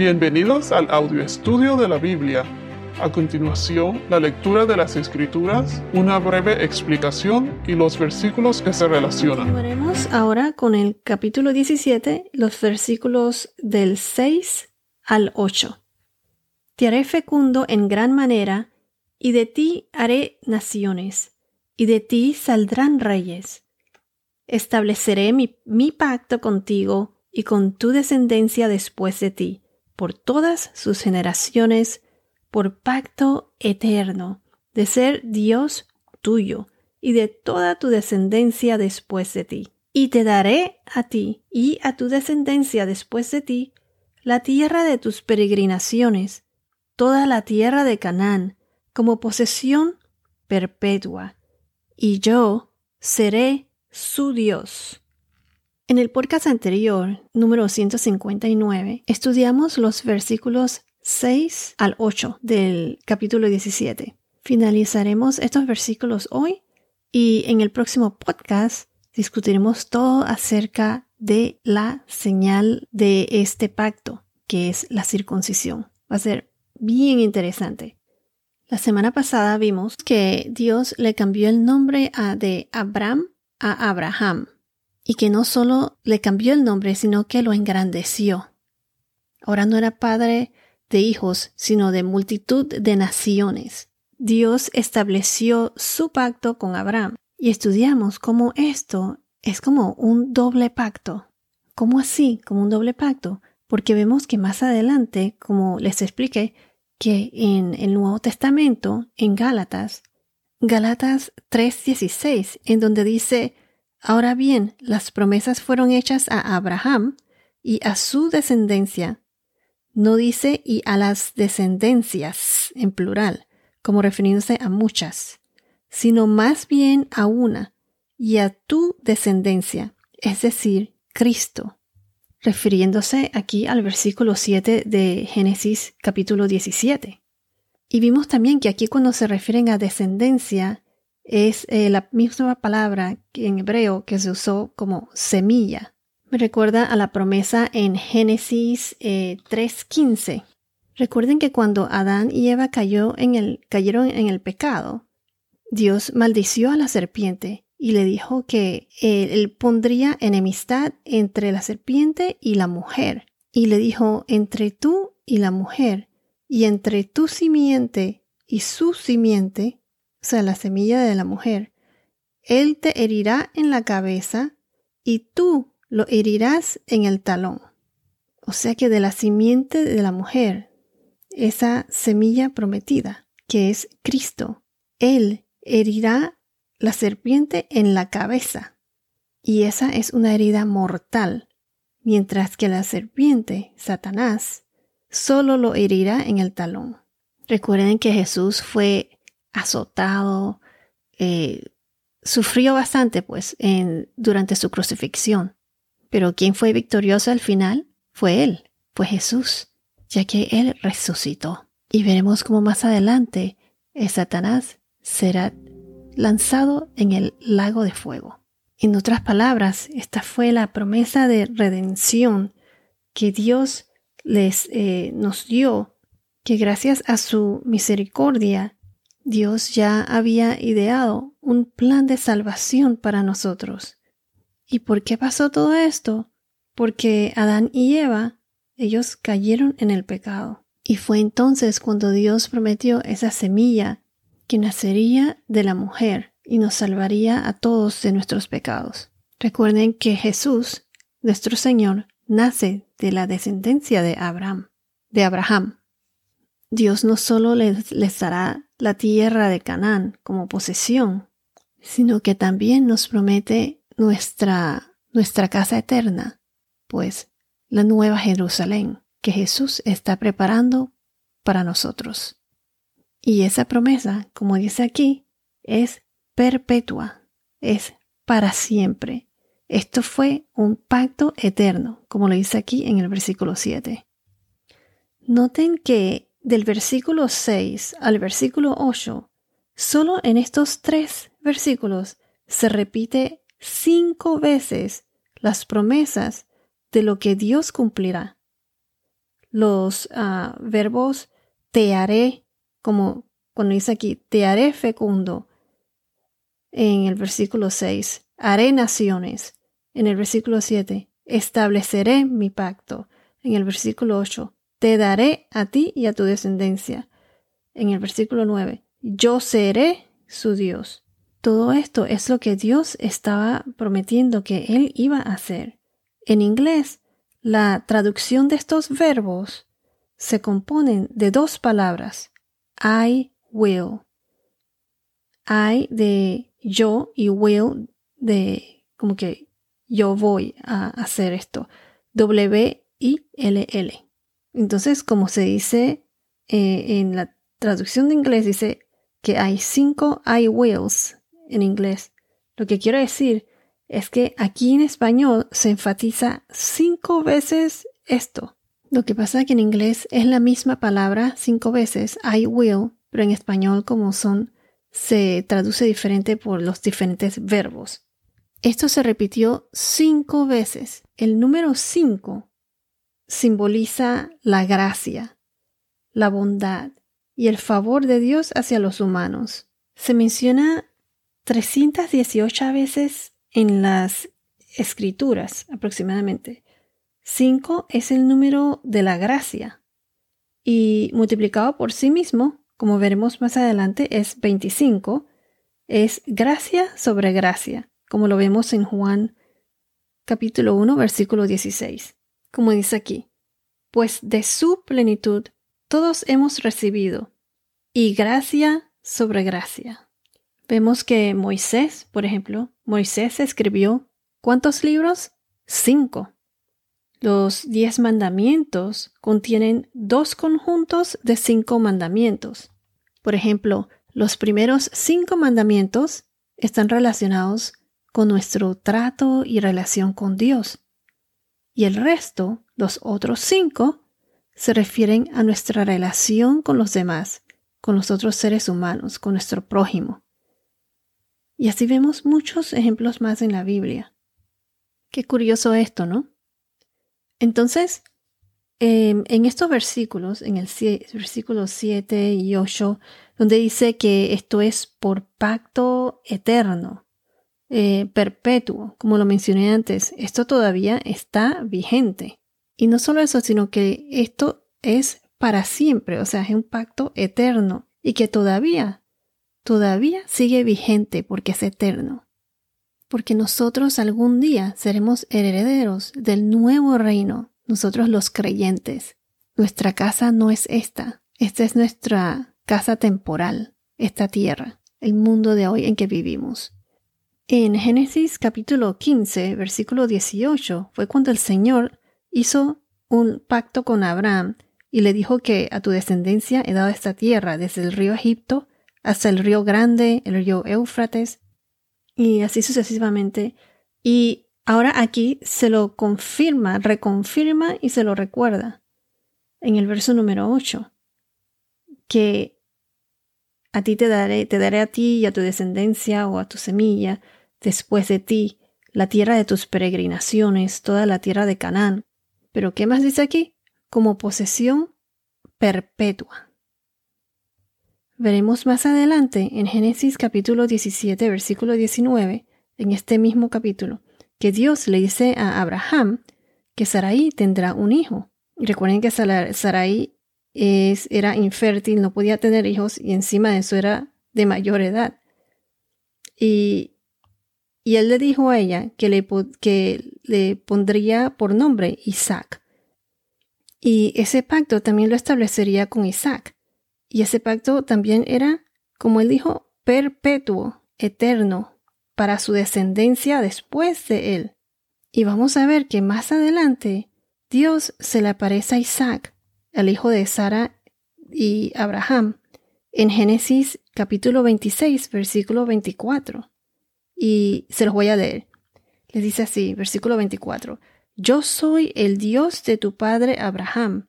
Bienvenidos al audio estudio de la Biblia. A continuación, la lectura de las Escrituras, una breve explicación y los versículos que se relacionan. Continuaremos ahora con el capítulo 17, los versículos del 6 al 8. Te haré fecundo en gran manera, y de ti haré naciones, y de ti saldrán reyes. Estableceré mi, mi pacto contigo y con tu descendencia después de ti por todas sus generaciones, por pacto eterno, de ser Dios tuyo y de toda tu descendencia después de ti. Y te daré a ti y a tu descendencia después de ti la tierra de tus peregrinaciones, toda la tierra de Canaán, como posesión perpetua, y yo seré su Dios. En el podcast anterior, número 159, estudiamos los versículos 6 al 8 del capítulo 17. Finalizaremos estos versículos hoy y en el próximo podcast discutiremos todo acerca de la señal de este pacto, que es la circuncisión. Va a ser bien interesante. La semana pasada vimos que Dios le cambió el nombre a, de Abraham a Abraham y que no solo le cambió el nombre, sino que lo engrandeció. Ahora no era padre de hijos, sino de multitud de naciones. Dios estableció su pacto con Abraham y estudiamos cómo esto es como un doble pacto. ¿Cómo así? Como un doble pacto. Porque vemos que más adelante, como les expliqué, que en el Nuevo Testamento, en Gálatas, Gálatas 3:16, en donde dice, Ahora bien, las promesas fueron hechas a Abraham y a su descendencia. No dice y a las descendencias en plural, como refiriéndose a muchas, sino más bien a una y a tu descendencia, es decir, Cristo, refiriéndose aquí al versículo 7 de Génesis capítulo 17. Y vimos también que aquí cuando se refieren a descendencia, es eh, la misma palabra que en hebreo que se usó como semilla. Me recuerda a la promesa en Génesis 3.15. Eh, Recuerden que cuando Adán y Eva cayó en el, cayeron en el pecado, Dios maldició a la serpiente y le dijo que él pondría enemistad entre la serpiente y la mujer. Y le dijo, entre tú y la mujer, y entre tu simiente y su simiente, o sea, la semilla de la mujer, él te herirá en la cabeza y tú lo herirás en el talón. O sea que de la simiente de la mujer, esa semilla prometida, que es Cristo, él herirá la serpiente en la cabeza. Y esa es una herida mortal, mientras que la serpiente, Satanás, solo lo herirá en el talón. Recuerden que Jesús fue azotado, eh, sufrió bastante pues en, durante su crucifixión. Pero quien fue victorioso al final fue Él, fue Jesús, ya que Él resucitó. Y veremos cómo más adelante el Satanás será lanzado en el lago de fuego. En otras palabras, esta fue la promesa de redención que Dios les eh, nos dio, que gracias a su misericordia Dios ya había ideado un plan de salvación para nosotros. ¿Y por qué pasó todo esto? Porque Adán y Eva, ellos cayeron en el pecado. Y fue entonces cuando Dios prometió esa semilla que nacería de la mujer y nos salvaría a todos de nuestros pecados. Recuerden que Jesús, nuestro Señor, nace de la descendencia de Abraham, de Abraham. Dios no solo les, les dará la tierra de Canaán como posesión, sino que también nos promete nuestra, nuestra casa eterna, pues la nueva Jerusalén que Jesús está preparando para nosotros. Y esa promesa, como dice aquí, es perpetua, es para siempre. Esto fue un pacto eterno, como lo dice aquí en el versículo 7. Noten que del versículo 6 al versículo 8, solo en estos tres versículos se repite cinco veces las promesas de lo que Dios cumplirá. los ah, verbos te haré, como cuando dice aquí, te haré fecundo en el versículo 6, haré naciones en el versículo 7, estableceré mi pacto en el versículo 8, te daré a ti y a tu descendencia en el versículo 9, yo seré su Dios. Todo esto es lo que Dios estaba prometiendo que Él iba a hacer. En inglés, la traducción de estos verbos se componen de dos palabras, I will. I de yo y will de como que yo voy a hacer esto. W I L L. Entonces, como se dice eh, en la traducción de inglés, dice que hay cinco I wills en inglés. Lo que quiero decir es que aquí en español se enfatiza cinco veces esto. Lo que pasa es que en inglés es la misma palabra cinco veces, I will, pero en español como son, se traduce diferente por los diferentes verbos. Esto se repitió cinco veces. El número cinco simboliza la gracia, la bondad y el favor de Dios hacia los humanos. Se menciona 318 veces en las escrituras aproximadamente. 5 es el número de la gracia y multiplicado por sí mismo, como veremos más adelante, es 25. Es gracia sobre gracia, como lo vemos en Juan capítulo 1, versículo 16. Como dice aquí, pues de su plenitud todos hemos recibido, y gracia sobre gracia. Vemos que Moisés, por ejemplo, Moisés escribió ¿cuántos libros? Cinco. Los diez mandamientos contienen dos conjuntos de cinco mandamientos. Por ejemplo, los primeros cinco mandamientos están relacionados con nuestro trato y relación con Dios. Y el resto, los otros cinco, se refieren a nuestra relación con los demás, con los otros seres humanos, con nuestro prójimo. Y así vemos muchos ejemplos más en la Biblia. Qué curioso esto, ¿no? Entonces, em, en estos versículos, en el versículo 7 y 8, donde dice que esto es por pacto eterno, eh, perpetuo, como lo mencioné antes, esto todavía está vigente. Y no solo eso, sino que esto es para siempre, o sea, es un pacto eterno y que todavía, todavía sigue vigente porque es eterno porque nosotros algún día seremos herederos del nuevo reino, nosotros los creyentes. Nuestra casa no es esta, esta es nuestra casa temporal, esta tierra, el mundo de hoy en que vivimos. En Génesis capítulo 15, versículo 18, fue cuando el Señor hizo un pacto con Abraham y le dijo que a tu descendencia he dado esta tierra, desde el río Egipto hasta el río Grande, el río Éufrates, y así sucesivamente. Y ahora aquí se lo confirma, reconfirma y se lo recuerda en el verso número 8, que a ti te daré, te daré a ti y a tu descendencia o a tu semilla después de ti la tierra de tus peregrinaciones, toda la tierra de Canaán. Pero ¿qué más dice aquí? Como posesión perpetua. Veremos más adelante en Génesis capítulo 17, versículo 19, en este mismo capítulo, que Dios le dice a Abraham que Sarai tendrá un hijo. Y recuerden que Sarai era infértil, no podía tener hijos y encima de eso era de mayor edad. Y, y él le dijo a ella que le, que le pondría por nombre Isaac. Y ese pacto también lo establecería con Isaac. Y ese pacto también era, como él dijo, perpetuo, eterno, para su descendencia después de él. Y vamos a ver que más adelante Dios se le aparece a Isaac, el hijo de Sara y Abraham, en Génesis capítulo 26, versículo 24. Y se los voy a leer. Le dice así, versículo 24. Yo soy el Dios de tu padre Abraham.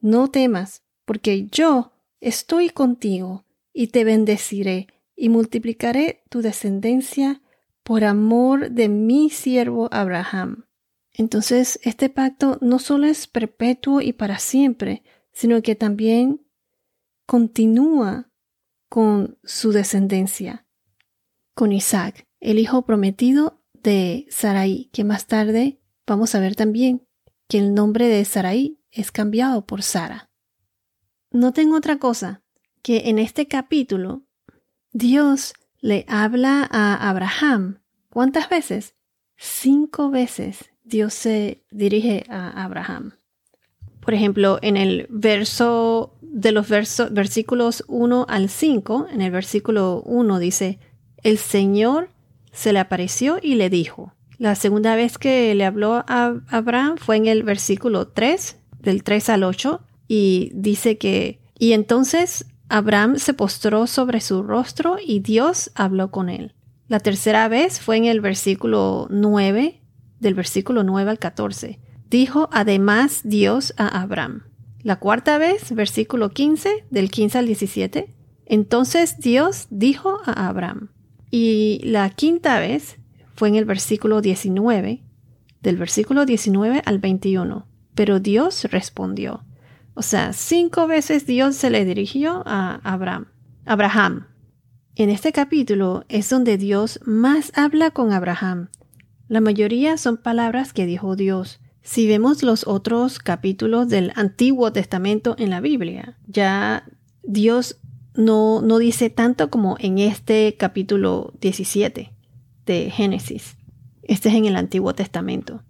No temas, porque yo Estoy contigo y te bendeciré y multiplicaré tu descendencia por amor de mi siervo Abraham. Entonces, este pacto no solo es perpetuo y para siempre, sino que también continúa con su descendencia, con Isaac, el hijo prometido de Sarai, que más tarde vamos a ver también que el nombre de Sarai es cambiado por Sara. Noten otra cosa, que en este capítulo Dios le habla a Abraham. ¿Cuántas veces? Cinco veces Dios se dirige a Abraham. Por ejemplo, en el verso de los versos, versículos 1 al 5, en el versículo 1 dice, el Señor se le apareció y le dijo. La segunda vez que le habló a Abraham fue en el versículo 3, del 3 al 8, y dice que, y entonces Abraham se postró sobre su rostro y Dios habló con él. La tercera vez fue en el versículo 9, del versículo 9 al 14. Dijo además Dios a Abraham. La cuarta vez, versículo 15, del 15 al 17. Entonces Dios dijo a Abraham. Y la quinta vez fue en el versículo 19, del versículo 19 al 21. Pero Dios respondió. O sea, cinco veces Dios se le dirigió a Abraham. Abraham. En este capítulo es donde Dios más habla con Abraham. La mayoría son palabras que dijo Dios. Si vemos los otros capítulos del Antiguo Testamento en la Biblia, ya Dios no, no dice tanto como en este capítulo 17 de Génesis. Este es en el Antiguo Testamento.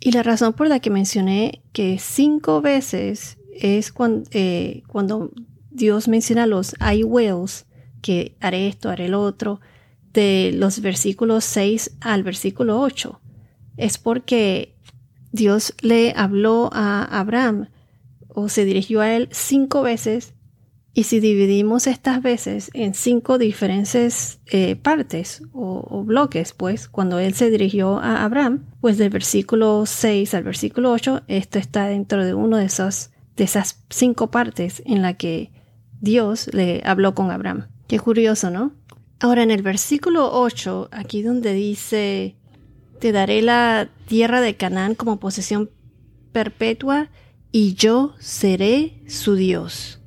Y la razón por la que mencioné que cinco veces es cuando, eh, cuando Dios menciona los I wills, que haré esto, haré lo otro, de los versículos 6 al versículo 8. Es porque Dios le habló a Abraham o se dirigió a él cinco veces y si dividimos estas veces en cinco diferentes eh, partes o, bloques, pues cuando él se dirigió a Abraham, pues del versículo 6 al versículo 8, esto está dentro de uno de esos de esas cinco partes en la que Dios le habló con Abraham. Qué curioso, ¿no? Ahora en el versículo 8, aquí donde dice, te daré la tierra de Canaán como posesión perpetua y yo seré su Dios.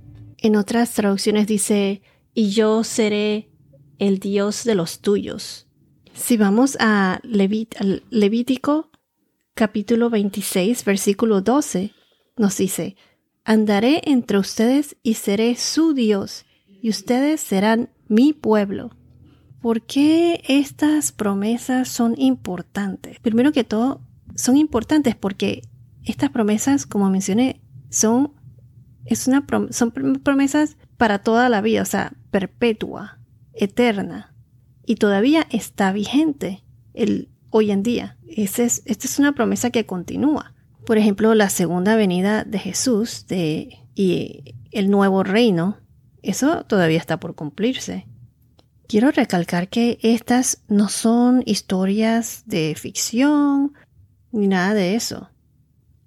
En otras traducciones dice, y yo seré el Dios de los tuyos. Si vamos a Levítico capítulo 26, versículo 12, nos dice, Andaré entre ustedes y seré su Dios, y ustedes serán mi pueblo. ¿Por qué estas promesas son importantes? Primero que todo, son importantes porque estas promesas, como mencioné, son es una son promesas para toda la vida, o sea, perpetua, eterna, y todavía está vigente el, hoy en día. esta es una promesa que continúa. Por ejemplo, la segunda venida de Jesús de, y el nuevo reino, eso todavía está por cumplirse. Quiero recalcar que estas no son historias de ficción ni nada de eso.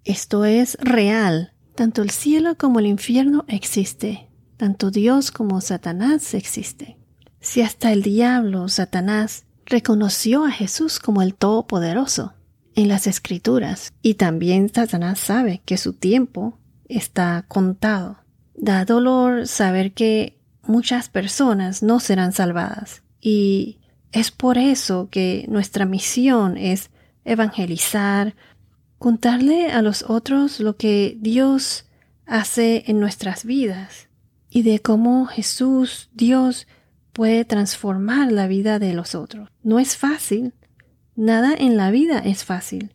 Esto es real tanto el cielo como el infierno existe, tanto Dios como Satanás existe. Si hasta el diablo, Satanás, reconoció a Jesús como el Todopoderoso en las Escrituras, y también Satanás sabe que su tiempo está contado. Da dolor saber que muchas personas no serán salvadas, y es por eso que nuestra misión es evangelizar, contarle a los otros lo que Dios hace en nuestras vidas y de cómo Jesús, Dios, puede transformar la vida de los otros. No es fácil, nada en la vida es fácil.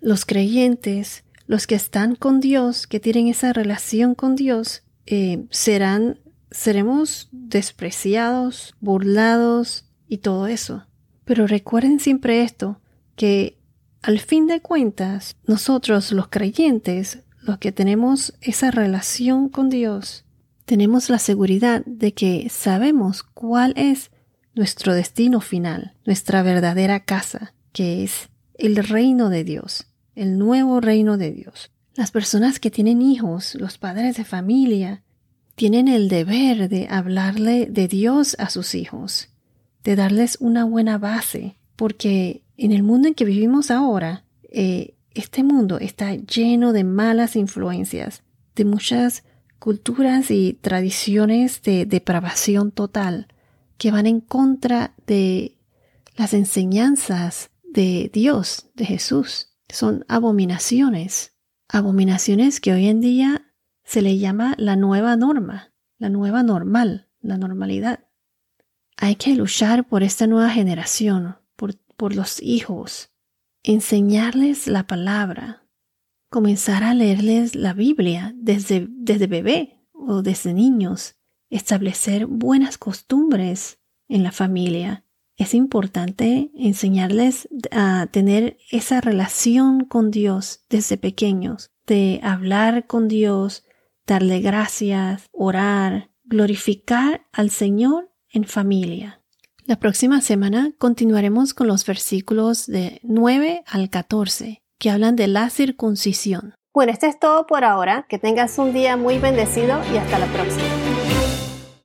Los creyentes, los que están con Dios, que tienen esa relación con Dios, eh, serán, seremos despreciados, burlados y todo eso. Pero recuerden siempre esto, que al fin de cuentas, nosotros los creyentes, los que tenemos esa relación con Dios, tenemos la seguridad de que sabemos cuál es nuestro destino final, nuestra verdadera casa, que es el reino de Dios, el nuevo reino de Dios. Las personas que tienen hijos, los padres de familia, tienen el deber de hablarle de Dios a sus hijos, de darles una buena base, porque en el mundo en que vivimos ahora, eh, este mundo está lleno de malas influencias, de muchas culturas y tradiciones de depravación total que van en contra de las enseñanzas de Dios, de Jesús. Son abominaciones, abominaciones que hoy en día se le llama la nueva norma, la nueva normal, la normalidad. Hay que luchar por esta nueva generación, por los hijos, enseñarles la palabra, comenzar a leerles la Biblia desde, desde bebé o desde niños, establecer buenas costumbres en la familia. Es importante enseñarles a tener esa relación con Dios desde pequeños, de hablar con Dios, darle gracias, orar, glorificar al Señor en familia. La próxima semana continuaremos con los versículos de 9 al 14 que hablan de la circuncisión. Bueno, esto es todo por ahora. Que tengas un día muy bendecido y hasta la próxima.